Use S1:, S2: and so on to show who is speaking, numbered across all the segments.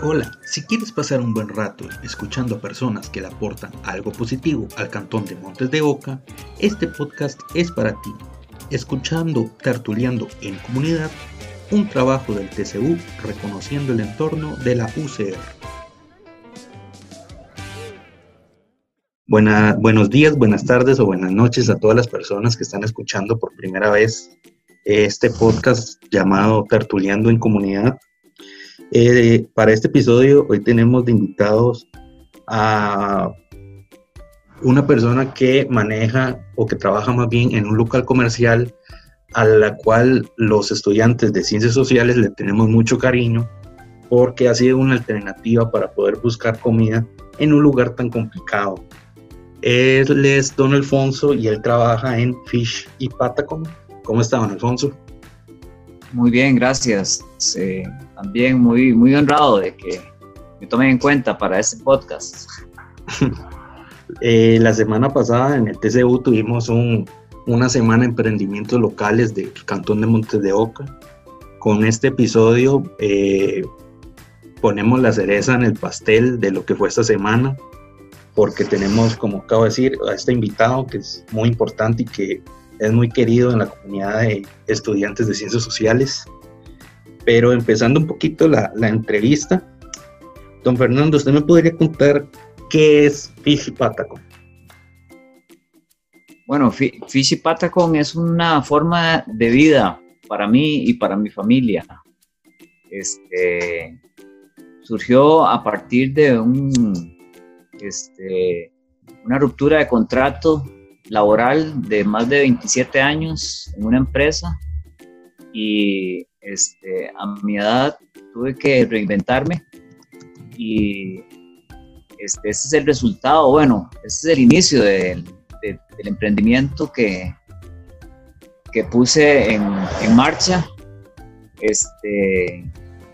S1: Hola, si quieres pasar un buen rato escuchando a personas que le aportan algo positivo al cantón de Montes de Oca, este podcast es para ti. Escuchando Tertuleando en Comunidad, un trabajo del TCU reconociendo el entorno de la UCR. buenos días, buenas tardes o buenas noches a todas las personas que están escuchando por primera vez este podcast llamado Tertuleando en Comunidad eh, para este episodio hoy tenemos de invitados a una persona que maneja o que trabaja más bien en un local comercial a la cual los estudiantes de ciencias sociales le tenemos mucho cariño porque ha sido una alternativa para poder buscar comida en un lugar tan complicado. Él es Don Alfonso y él trabaja en Fish y Patacon. ¿Cómo está, Don Alfonso?
S2: Muy bien, gracias. También muy, muy honrado de que me tomen en cuenta para este podcast.
S1: Eh, la semana pasada en el TCU tuvimos una semana de emprendimientos locales del Cantón de Montes de Oca. Con este episodio eh, ponemos la cereza en el pastel de lo que fue esta semana, porque tenemos, como acabo de decir, a este invitado que es muy importante y que es muy querido en la comunidad de estudiantes de ciencias sociales. Pero empezando un poquito la, la entrevista, don Fernando, ¿usted me podría contar qué es Fishy Patacon?
S2: Bueno, Fishy Patacon es una forma de vida para mí y para mi familia. Este, surgió a partir de un, este, una ruptura de contrato laboral de más de 27 años en una empresa y este, a mi edad tuve que reinventarme y este, es el resultado, bueno, este es el inicio del emprendimiento que, que puse en, en, marcha este,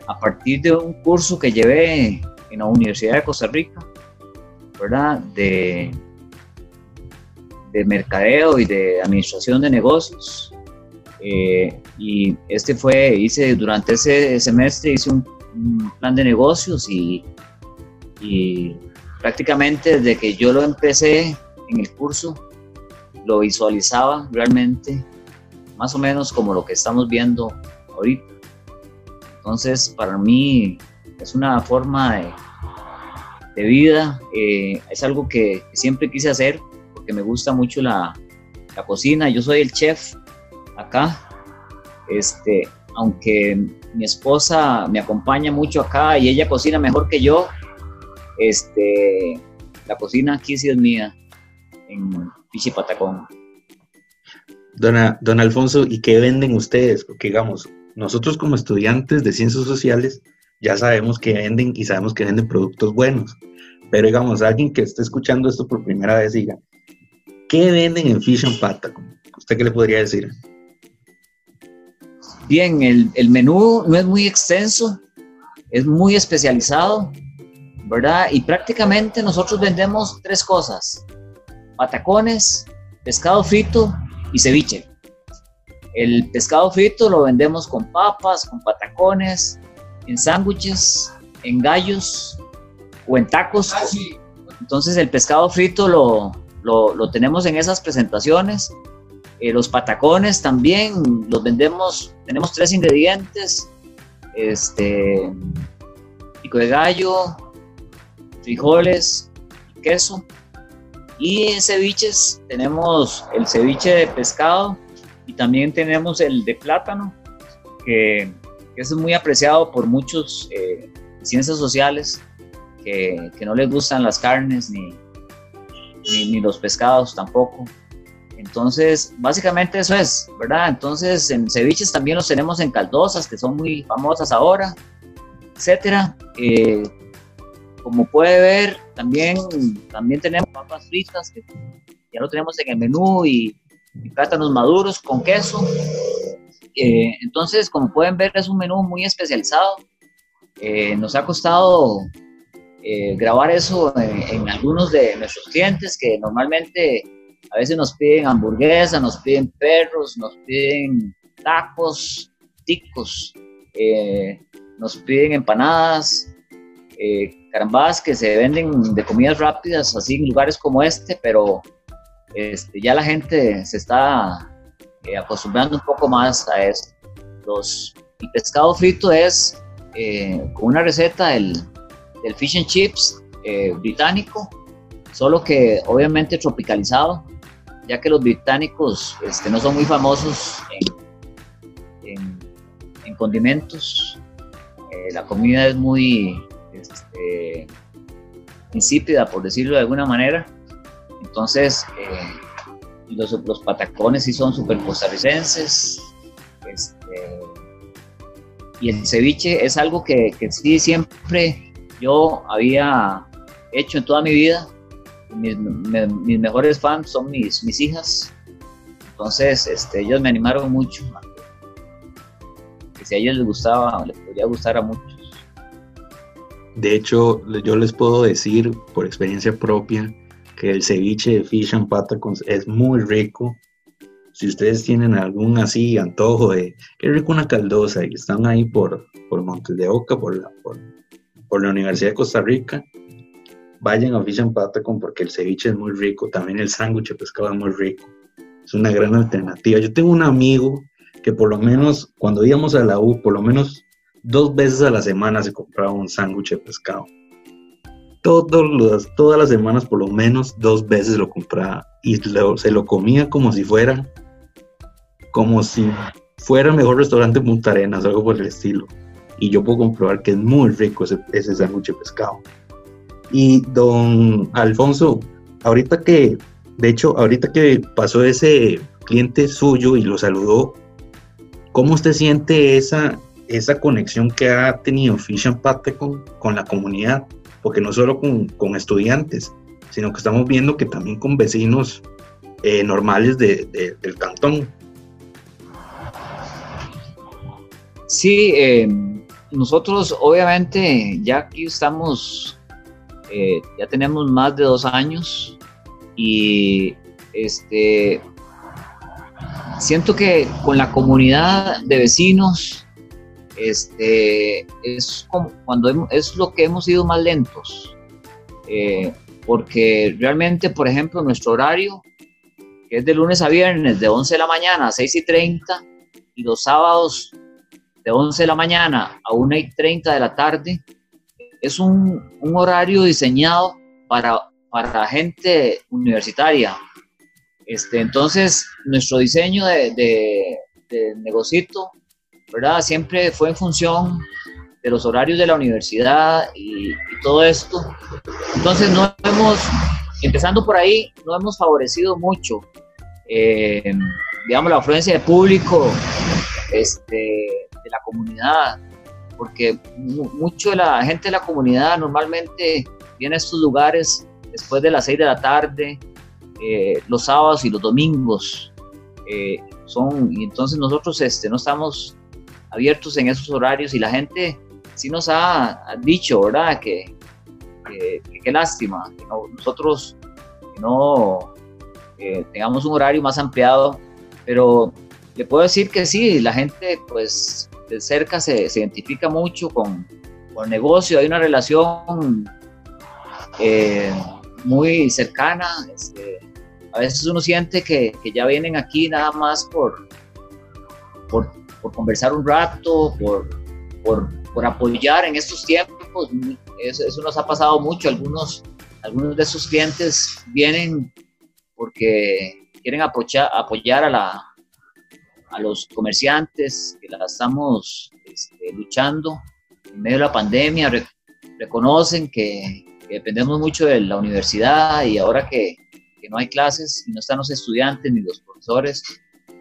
S2: a partir de un curso que llevé en la Universidad de Costa Rica, ¿verdad? De, de mercadeo y de administración de negocios. Eh, y este fue, hice durante ese semestre, hice un, plan de negocios y, y, prácticamente desde que yo lo empecé en el curso, lo visualizaba realmente más o menos como lo que estamos viendo ahorita. Entonces, para mí es una forma de, de vida, eh, es algo que siempre quise hacer que me gusta mucho la, la cocina. Yo soy el chef acá. Este, aunque mi esposa me acompaña mucho acá y ella cocina mejor que yo, este, la cocina aquí sí es mía, en Pichi Patacón.
S1: Don, Alfonso, ¿y qué venden ustedes? Porque digamos, nosotros como estudiantes de ciencias sociales ya sabemos que venden y sabemos que venden productos buenos. Pero digamos, alguien que esté escuchando esto por primera vez diga, ¿Qué venden en Fish and ¿Usted qué le podría decir?
S2: Bien, el, el, menú no es muy extenso, es muy especializado, ¿verdad? Y prácticamente nosotros vendemos tres cosas, patacones, pescado frito y ceviche. El pescado frito lo vendemos con papas, con patacones, en sándwiches, en gallos o en tacos. Ah, Entonces el pescado frito lo, lo, tenemos en esas presentaciones. Eh, los patacones también los vendemos, tenemos tres ingredientes, este, pico de gallo, frijoles, queso. Y en ceviches tenemos el ceviche de pescado y también tenemos el de plátano, que, es muy apreciado por muchos eh, ciencias sociales que, no les gustan las carnes ni, ni, los pescados tampoco. Entonces, básicamente eso es, ¿verdad? Entonces, en ceviches también los tenemos en caldosas, que son muy famosas ahora, etcétera. Eh, como puede ver, también, también tenemos papas fritas, que ya lo tenemos en el menú, y, plátanos maduros con queso. Eh, entonces, como pueden ver, es un menú muy especializado. Eh, nos ha costado eh, grabar eso en, algunos de nuestros clientes que normalmente a veces nos piden hamburguesas, nos piden perros, nos piden tacos, ticos, eh, nos piden empanadas eh, carambas que se venden de comidas rápidas, así en lugares como este, pero este, ya la gente se está eh, acostumbrando un poco más a eso. Los, el pescado frito es eh, una receta del, del fish and chips eh, británico, solo que obviamente tropicalizado, ya que los británicos este, no son muy famosos en, en, condimentos. Eh, la comida es muy este, insípida, por decirlo de alguna manera. Entonces, los, los, patacones sí son súper costarricenses. Este, y el ceviche es algo que, sí siempre yo había hecho en toda mi vida. Mis, mejores fans son mis, mis hijas. Entonces, este, ellos me animaron mucho. Si a ellos les gustaba, les podría gustar a muchos.
S1: De hecho, yo les puedo decir por experiencia propia que el ceviche de fish and patacons es muy rico. Si ustedes tienen algún así antojo de qué rico una caldosa y están ahí por, por Montes de Oca, por la, por la Universidad de Costa Rica, vayan a Fish and Patacon porque el ceviche es muy rico, también el sándwich de pescado es muy rico. Es una gran alternativa. Yo tengo un amigo que por lo menos cuando íbamos a la U, por lo menos dos veces a la semana se compraba un sándwich de pescado. Todos los, todas las semanas por lo menos dos veces lo compraba y se lo comía como si fuera como si fuera el mejor restaurante en Punta Arenas, algo por el estilo. Y yo puedo comprobar que es muy rico ese, ese sándwich de pescado. Y don Alfonso, ahorita que, de hecho, ahorita que pasó ese cliente suyo y lo saludó, ¿cómo usted siente esa, esa conexión que ha tenido Fish and con, con la comunidad? Porque no solo con, con, estudiantes, sino que estamos viendo que también con vecinos eh, normales de, de, del cantón.
S2: Sí, eh, nosotros obviamente ya aquí estamos eh, ya tenemos más de dos años y este, siento que con la comunidad de vecinos este, es como cuando es lo que hemos ido más lentos. Eh, porque realmente, por ejemplo, nuestro horario, que es de lunes a viernes, de 11 de la mañana a 6 y 30, y los sábados de 11 de la mañana a 1 y 30 de la tarde, es un, un horario diseñado para, para gente universitaria. Este, entonces, nuestro diseño de, de, negocito, ¿verdad? Siempre fue en función de los horarios de la universidad y, y, todo esto. Entonces, no hemos, empezando por ahí, no hemos favorecido mucho, eh, digamos, la afluencia de público este, de la comunidad porque mucho de la gente de la comunidad normalmente viene a estos lugares después de las 6 de la tarde, eh, los sábados y los domingos. Eh, son, y entonces nosotros este, no estamos abiertos en esos horarios y la gente sí nos ha, dicho, ¿verdad? Que qué lástima, que nosotros no eh, tengamos un horario más ampliado, pero le puedo decir que sí, la gente pues de cerca se, se identifica mucho con, con, el negocio, hay una relación eh, muy cercana. Este, a veces uno siente que, que, ya vienen aquí nada más por, por, por conversar un rato, por, por, por, apoyar en estos tiempos. Eso, nos ha pasado mucho. Algunos, algunos de esos clientes vienen porque quieren apoyar, apoyar a la, a los comerciantes que la estamos este, luchando en medio de la pandemia, reconocen que, dependemos mucho de la universidad y ahora que, que, no hay clases y no están los estudiantes ni los profesores,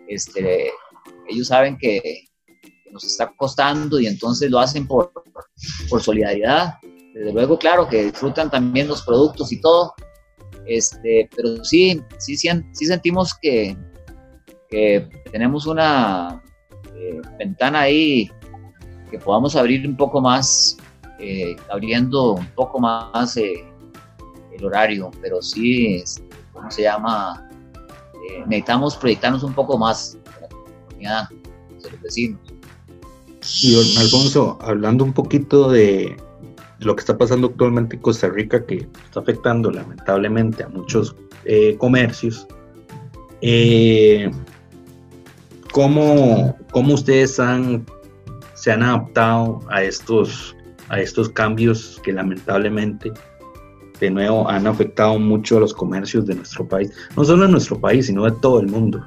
S2: este, ellos saben que, que, nos está costando y entonces lo hacen por, por solidaridad. Desde luego, claro, que disfrutan también los productos y todo, este, pero sí, sí, sí sentimos que, tenemos una eh, ventana ahí que podamos abrir un poco más, eh, abriendo un poco más eh, el horario, pero sí, este, ¿cómo se llama? necesitamos proyectarnos un poco más de la de los vecinos.
S1: Y Alfonso, hablando un poquito de, lo que está pasando actualmente en Costa Rica, que está afectando lamentablemente a muchos comercios, eh, ¿cómo, ¿cómo, ustedes han, se han adaptado a estos, a estos cambios que lamentablemente de nuevo han afectado mucho a los comercios de nuestro país? No solo en nuestro país, sino de todo el mundo.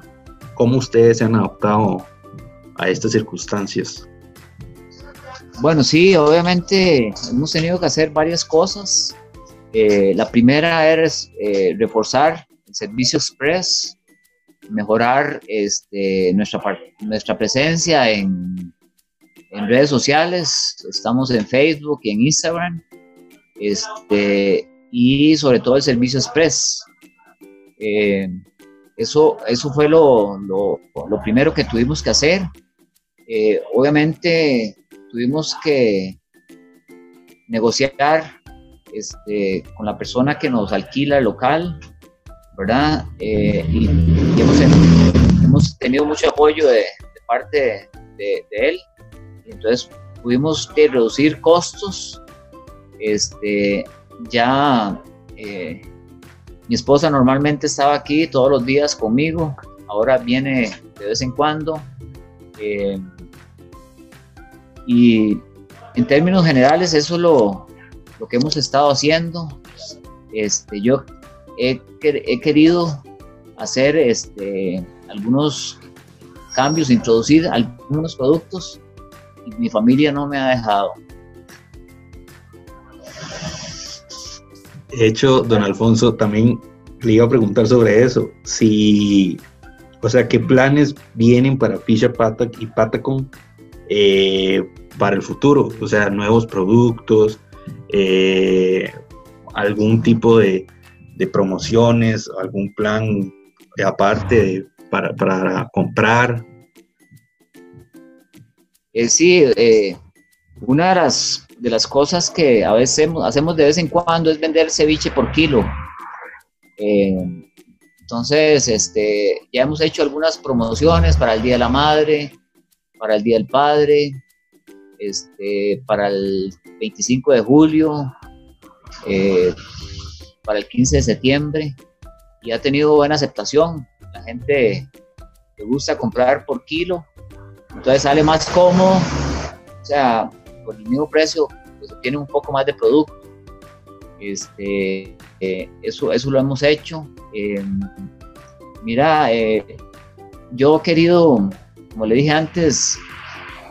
S1: ¿Cómo ustedes se han adaptado a estas circunstancias?
S2: Bueno, sí, obviamente hemos tenido que hacer varias cosas. Eh, la primera es eh, reforzar el servicio express, mejorar este, nuestra, nuestra presencia en, en, redes sociales. Estamos en Facebook y en Instagram. Este, y sobre todo el servicio express. Eh, eso, eso fue lo, lo, lo, primero que tuvimos que hacer. obviamente tuvimos que negociar este, con la persona que nos alquila el local, ¿verdad? Eh, y, hemos, tenido mucho apoyo de, parte de, él. entonces pudimos reducir costos. Este, ya eh, mi esposa normalmente estaba aquí todos los días conmigo, ahora viene de vez en cuando. Eh, y en términos generales, eso es lo, lo que hemos estado haciendo. Este, yo he, he querido hacer este, algunos cambios, introducir algunos productos y mi familia no me ha dejado.
S1: De hecho, don Alfonso, también le iba a preguntar sobre eso. Si, o sea, ¿qué planes vienen para Fisha Pata y Patacon eh, para el futuro, o sea, nuevos productos, eh, algún tipo de, promociones, algún plan aparte para, comprar.
S2: Eh, sí, una de las, de las cosas que a veces hacemos de vez en cuando es vender ceviche por kilo. entonces, este, ya hemos hecho algunas promociones para el Día de la Madre, para el Día del Padre, este, para el 25 de julio, eh, para el 15 de septiembre, y ha tenido buena aceptación. La gente le gusta comprar por kilo, entonces sale más cómodo, o sea, por el mismo precio, pues tiene un poco más de producto. Este, eh, eso, eso lo hemos hecho. Eh, mira, yo he querido como le dije antes,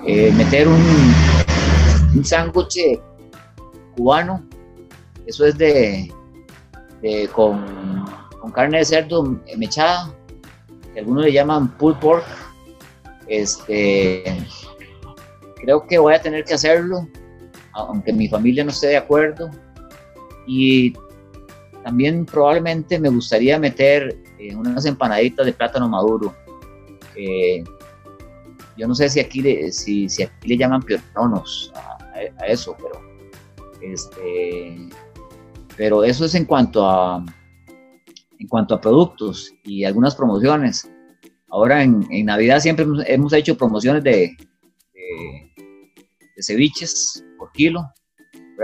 S2: eh, meter un, un sándwich cubano, eso es de, con, carne de cerdo mechada, que algunos le llaman pulled pork. Este, creo que voy a tener que hacerlo, aunque mi familia no esté de acuerdo. Y también probablemente me gustaría meter eh, unas empanaditas de plátano maduro. Eh, yo no sé si aquí, le, si, aquí le llaman piononos a, eso, pero, este, pero eso es en cuanto a, en cuanto a productos y algunas promociones. Ahora en, en Navidad siempre hemos, hecho promociones de, de, ceviches por kilo.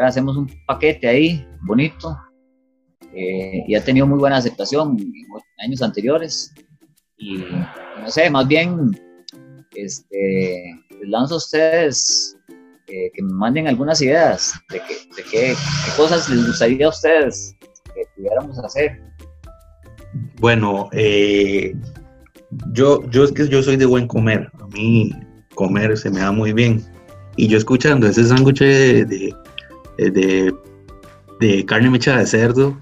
S2: Hacemos un paquete ahí bonito eh, y ha tenido muy buena aceptación en años anteriores. Y no sé, más bien este, les lanzo a ustedes que me manden algunas ideas de, qué, cosas les gustaría a ustedes que pudiéramos hacer.
S1: Bueno, eh, yo, yo es que yo soy de buen comer. A mí comer se me da muy bien. Y yo escuchando ese sándwich de, de, carne mechada de cerdo,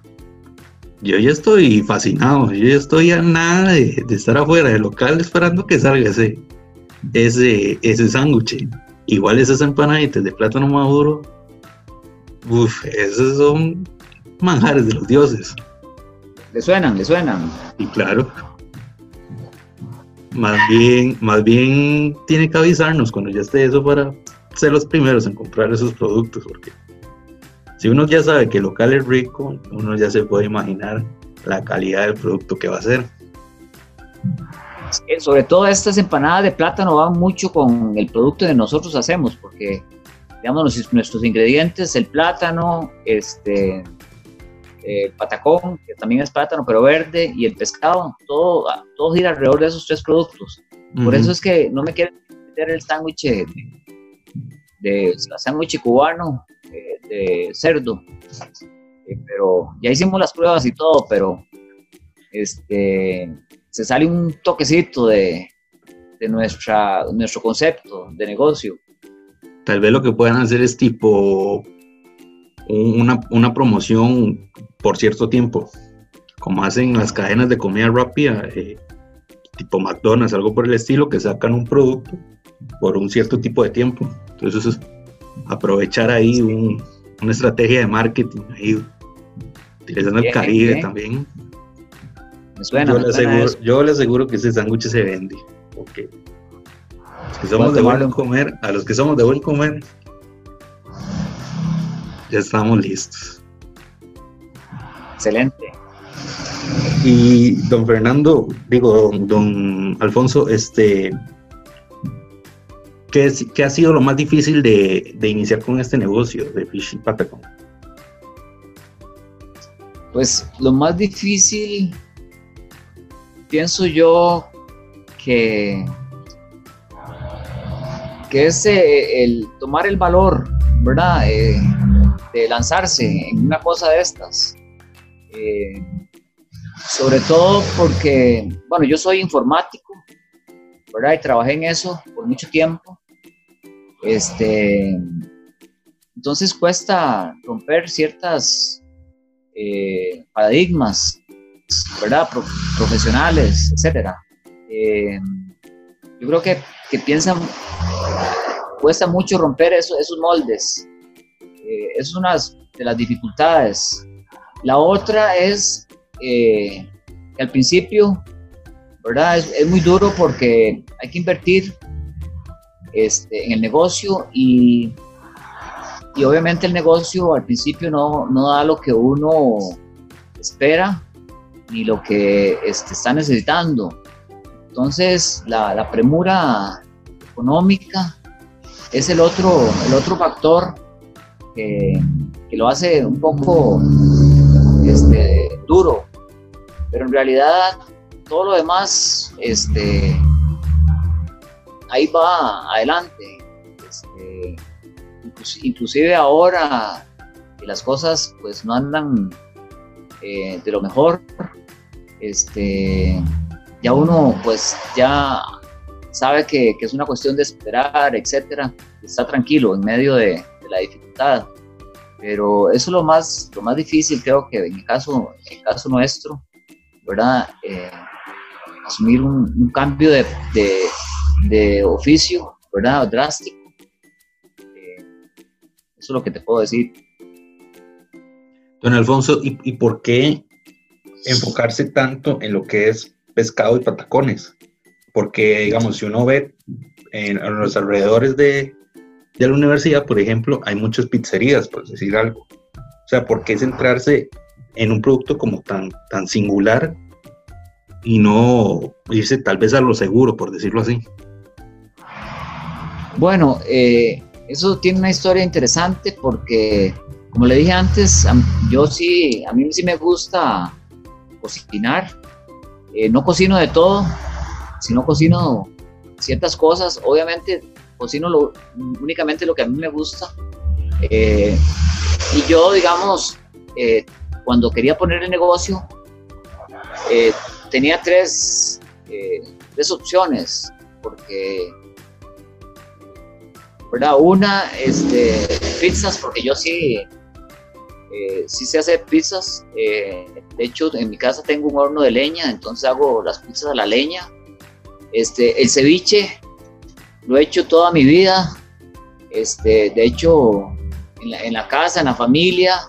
S1: yo ya estoy fascinado. Yo ya estoy a nada de, de estar afuera del local esperando que salga ese, ese, ese sándwich. Igual esas empanaditas de plátano maduro, uff, esos son manjares de los dioses.
S2: ¿Le suenan? ¿Le suenan?
S1: Y claro. Más bien, más bien tiene que avisarnos cuando ya esté eso para ser los primeros en comprar esos productos, porque si uno ya sabe que el local es rico, uno ya se puede imaginar la calidad del producto que va a ser.
S2: Eh, sobre todo estas empanadas de plátano van mucho con el producto que nosotros hacemos, porque digamos, nuestros ingredientes, el plátano, este, el patacón, que también es plátano, pero verde, y el pescado, todo, todo gira alrededor de esos tres productos. Por eso es que no me quieren meter el sándwich de, de sándwich cubano de, cerdo. Eh, pero ya hicimos las pruebas y todo, pero este, se sale un toquecito de, de nuestra, nuestro concepto de negocio.
S1: Tal vez lo que puedan hacer es tipo una, una promoción por cierto tiempo, como hacen las cadenas de comida rápida, eh, tipo McDonald's, algo por el estilo, que sacan un producto por un cierto tipo de tiempo. Entonces, es aprovechar ahí una estrategia de marketing, ahí, utilizando el Caribe también. Yo, le aseguro, yo, le aseguro, que ese sándwich se vende. Okay. Los que somos de buen comer, a los que somos de buen comer, ya estamos listos.
S2: Excelente.
S1: Y don Fernando, digo, don, Alfonso, este, ¿qué, ¿qué, ha sido lo más difícil de, iniciar con este negocio de Fish Patacon?
S2: Pues lo más difícil, pienso yo que, que es eh, el tomar el valor, ¿verdad? Eh, de lanzarse en una cosa de estas. Eh, sobre todo porque, bueno, yo soy informático, ¿verdad? Y trabajé en eso por mucho tiempo. Este, entonces cuesta romper ciertas paradigmas, ¿verdad? profesionales, etcétera. Eh, yo creo que, que, piensan, cuesta mucho romper eso, esos moldes. es una de las dificultades la otra es eh, que al principio, ¿verdad? Es, muy duro porque hay que invertir este, en el negocio y, y, obviamente el negocio al principio no, no, da lo que uno espera ni lo que este, está necesitando. Entonces la, premura económica es el otro, el otro factor que, que lo hace un poco este, duro, pero en realidad todo lo demás, este, ahí va adelante. Este, inclusive ahora que las cosas pues no andan eh, de lo mejor, este, ya uno pues ya sabe que, es una cuestión de esperar, etcétera, está tranquilo en medio de, de la dificultad. Pero eso es lo más, lo más difícil, creo que en el caso, en el caso nuestro, ¿verdad? Eh, asumir un, cambio de, de, oficio, ¿verdad? Drástico. Eh, eso es lo que te puedo decir.
S1: Don Alfonso, ¿y, ¿y por qué enfocarse tanto en lo que es pescado y patacones? Porque, digamos, si uno ve en los alrededores de, de la universidad, por ejemplo, hay muchas pizzerías, por decir algo. O sea, ¿por qué centrarse en un producto como tan, tan singular y no irse tal vez a lo seguro, por decirlo así?
S2: Bueno, eh, eso tiene una historia interesante porque, como le dije antes, yo sí, a mí sí me gusta cocinar. Eh, no cocino de todo, sino cocino ciertas cosas. Obviamente cocino lo, únicamente lo que a mí me gusta. Eh, y yo, digamos, eh, cuando quería poner el negocio, tenía tres, tres opciones, porque, ¿verdad? Una, este, pizzas, porque yo sí, sí sé hacer pizzas. de hecho, en mi casa tengo un horno de leña, entonces hago las pizzas a la leña. Este, el ceviche, lo he hecho toda mi vida. Este, de hecho, en la, casa, en la familia,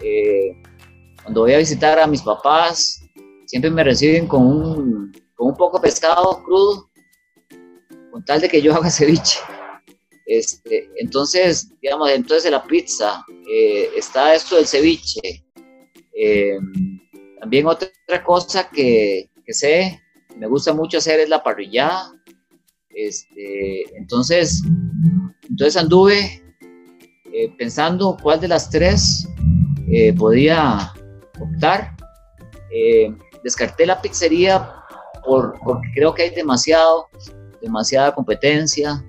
S2: eh, cuando voy a visitar a mis papás, siempre me reciben con un, con un poco de pescado crudo, con tal de que yo haga ceviche. Este, entonces, digamos, entonces la pizza eh, está esto del ceviche. Eh, también otra cosa que, que sé, me gusta mucho hacer es la parrillada. Este, entonces, entonces anduve eh, pensando cuál de las tres podía optar. Descarté la pizzería por, porque creo que hay demasiado, demasiada competencia.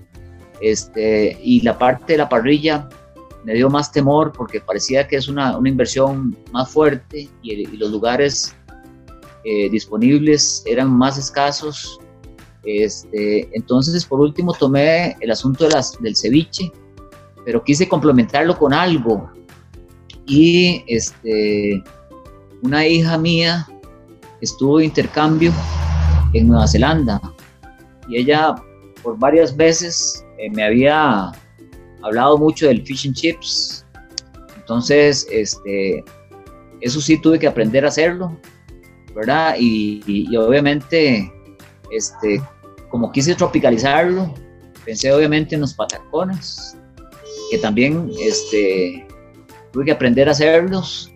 S2: Este, y la parte de la parrilla me dio más temor porque parecía que es una, una inversión más fuerte y, los lugares disponibles eran más escasos. Este, entonces, por último, tomé el asunto de las, del ceviche, pero quise complementarlo con algo. Y este, una hija mía estuvo de intercambio en Nueva Zelanda y ella por varias veces eh, me había hablado mucho del fish and chips. Entonces, este, eso sí tuve que aprender a hacerlo, ¿verdad? Y, y obviamente, este, como quise tropicalizarlo, pensé obviamente en los patacones, que también este, tuve que aprender a hacerlos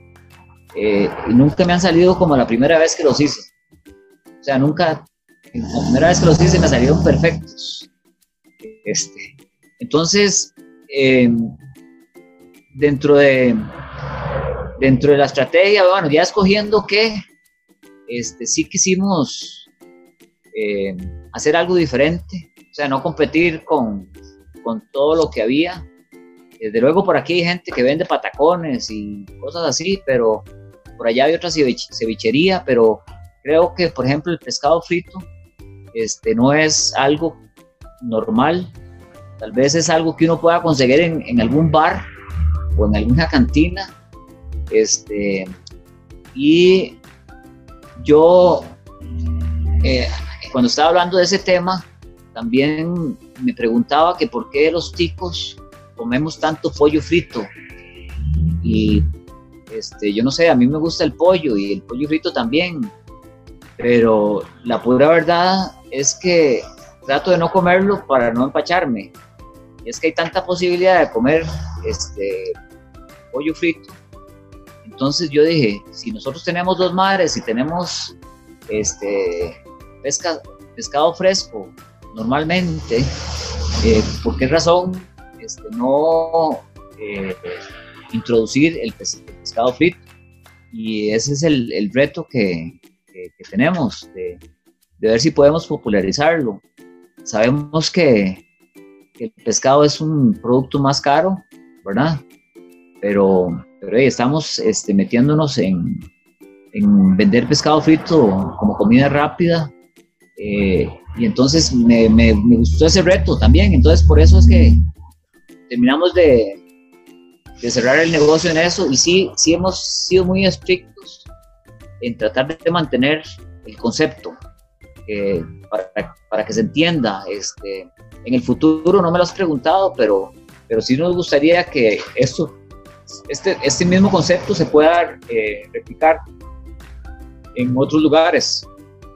S2: eh, y nunca me han salido como la primera vez que los hice. O sea, nunca, la primera vez que los hice me salieron perfectos. Este, entonces, em, dentro de dentro de la estrategia, bueno, ya escogiendo que este, sí quisimos em, hacer algo diferente, o sea, no competir con, con todo lo que había, desde luego por aquí hay gente que vende patacones y cosas así, pero por allá hay otra cevichería, pero creo que, por ejemplo, el pescado frito este, no es algo normal. Tal vez es algo que uno pueda conseguir en, algún bar o en alguna cantina. Este, y yo, eh, cuando estaba hablando de ese tema, también me preguntaba que por qué los ticos comemos tanto pollo frito. Y este, yo no sé, a mí me gusta el pollo y el pollo frito también, pero la pura verdad es que trato de no comerlo para no empacharme. Y es que hay tanta posibilidad de comer este pollo frito. Entonces yo dije, si nosotros tenemos dos madres y tenemos este pesca, pescado fresco normalmente, eh, ¿por qué razón este, no eh, introducir el, pescado frito. Y ese es el, reto que, tenemos, de, ver si podemos popularizarlo. Sabemos que, el pescado es un producto más caro, ¿verdad? Pero, pero estamos este, metiéndonos en, en vender pescado frito como comida rápida. Eh, y entonces me, me, me, gustó ese reto también. Entonces por eso es que terminamos de, de, cerrar el negocio en eso y sí, sí hemos sido muy estrictos en tratar de mantener el concepto eh, para, para, que se entienda. Este, en el futuro no me lo has preguntado, pero, pero sí nos gustaría que esto, este, este mismo concepto se pueda eh, replicar en otros lugares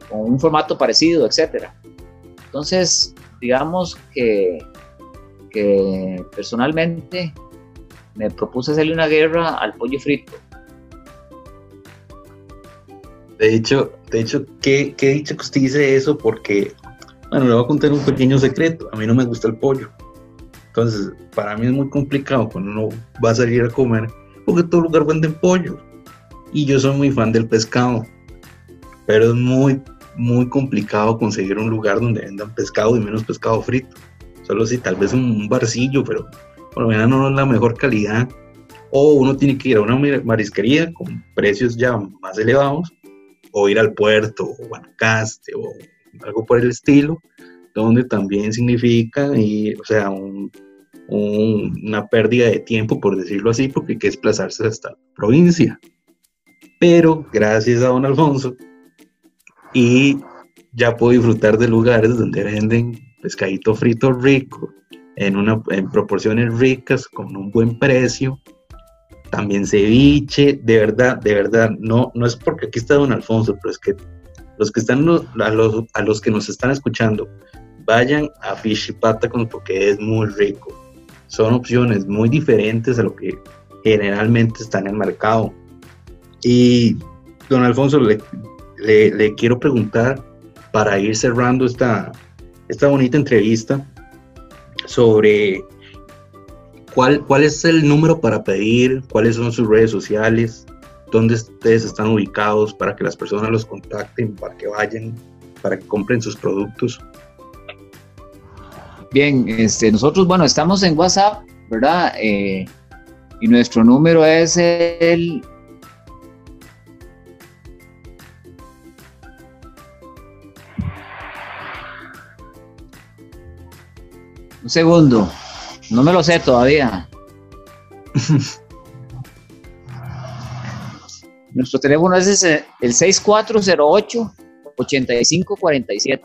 S2: con un formato parecido, etcétera. Entonces, digamos que que personalmente me propuse hacerle una guerra al pollo frito.
S1: De hecho, de hecho, qué, qué dicho que usted dice eso porque, bueno, le voy a contar un pequeño secreto. A mí no me gusta el pollo. Entonces, para mí es muy complicado cuando uno va a salir a comer porque todo lugar vende pollo. Y yo soy muy fan del pescado. Pero es muy, muy complicado conseguir un lugar donde vendan pescado y menos pescado frito solo si tal vez un barcillo, pero por lo menos no es la mejor calidad. O uno tiene que ir a una marisquería con precios ya más elevados, o ir al puerto, o Guanacaste, o algo por el estilo, donde también significa, y, o sea, una pérdida de tiempo, por decirlo así, porque hay que desplazarse hasta la provincia. Pero gracias a don Alfonso, y ya puedo disfrutar de lugares donde venden pescadito frito rico, en, una, en proporciones ricas, con un buen precio. También ceviche, de verdad, de verdad, no, no es porque aquí está don Alfonso, pero es que los que están, a los, a los que nos están escuchando, vayan a Fishy Patacon porque es muy rico. Son opciones muy diferentes a lo que generalmente está en el mercado. Y don Alfonso, le, le, le quiero preguntar para ir cerrando esta, esta bonita entrevista sobre ¿cuál, ¿cuál es el número para pedir? ¿Cuáles son sus redes sociales? ¿Dónde ustedes están ubicados para que las personas los contacten, para que vayan, para que compren sus productos?
S2: Bien, este, nosotros, bueno, estamos en WhatsApp, ¿verdad? Eh, y nuestro número es el Un segundo. No me lo sé todavía. Nuestro teléfono es el 6408 8547.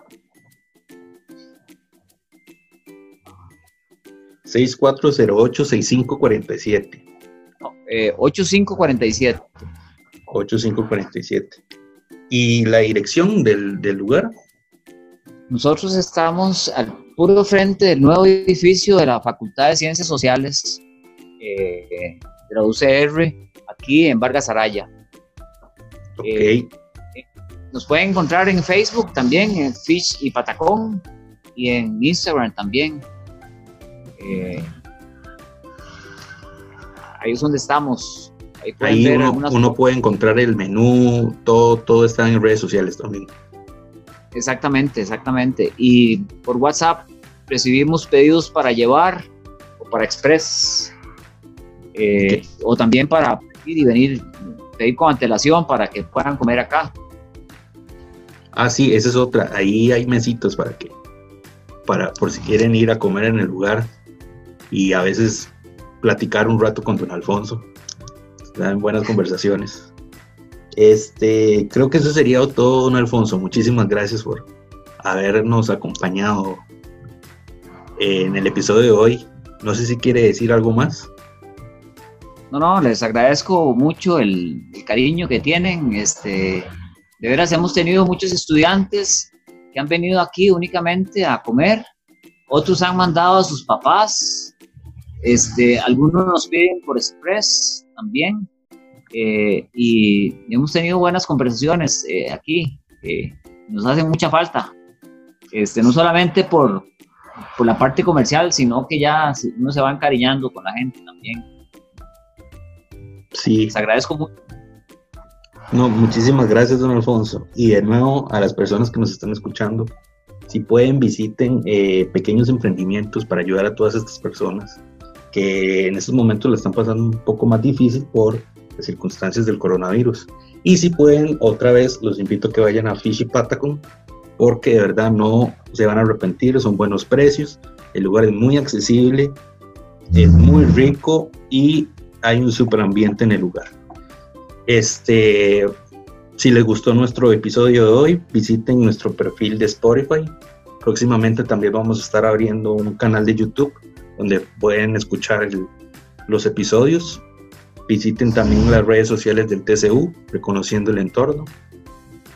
S1: 6408-6547.
S2: Eh, 8547.
S1: 8547. ¿Y la dirección del, del lugar?
S2: Nosotros estamos al puro frente del nuevo edificio de la Facultad de Ciencias Sociales eh, de la UCR, aquí en Vargas Araya.
S1: Eh,
S2: nos pueden encontrar en Facebook también, en Fish y Patacón, y en Instagram también. Eh, ahí es donde estamos.
S1: Ahí, uno, puede encontrar el menú, todo, todo está en redes sociales también.
S2: Exactamente, exactamente. Y por WhatsApp recibimos pedidos para llevar o para express. Eh, o también para ir y venir, pedir con antelación para que puedan comer acá.
S1: Ah, sí, esa es otra. Ahí hay mesitos para que, para, por si quieren ir a comer en el lugar y a veces platicar un rato con don Alfonso. Dan buenas conversaciones. Este, creo que eso sería todo, don Alfonso. Muchísimas gracias por habernos acompañado en el episodio de hoy. No sé si quiere decir algo más.
S2: No, no, les agradezco mucho el, cariño que tienen. Este, de veras hemos tenido muchos estudiantes que han venido aquí únicamente a comer. Otros han mandado a sus papás. Este, algunos nos piden por express también. Eh, y hemos tenido buenas conversaciones eh, aquí, nos hace mucha falta, este, no solamente por, por la parte comercial, sino que ya uno se va encariñando con la gente también.
S1: Sí.
S2: Les agradezco mucho.
S1: No, muchísimas gracias, don Alfonso. Y de nuevo, a las personas que nos están escuchando, si pueden, visiten eh, pequeños emprendimientos para ayudar a todas estas personas que en estos momentos le están pasando un poco más difícil por circunstancias del coronavirus. Y si pueden, otra vez los invito a que vayan a Fishy Patacon, porque de verdad no se van a arrepentir, son buenos precios, el lugar es muy accesible, es muy rico y hay un super ambiente en el lugar. Este, si les gustó nuestro episodio de hoy, visiten nuestro perfil de Spotify. Próximamente también vamos a estar abriendo un canal de YouTube donde pueden escuchar los episodios Visiten también las redes sociales del TCU, reconociendo el entorno.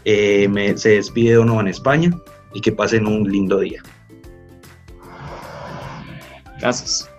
S1: Eh, me, se despide en España y que pasen un lindo día.
S2: Gracias.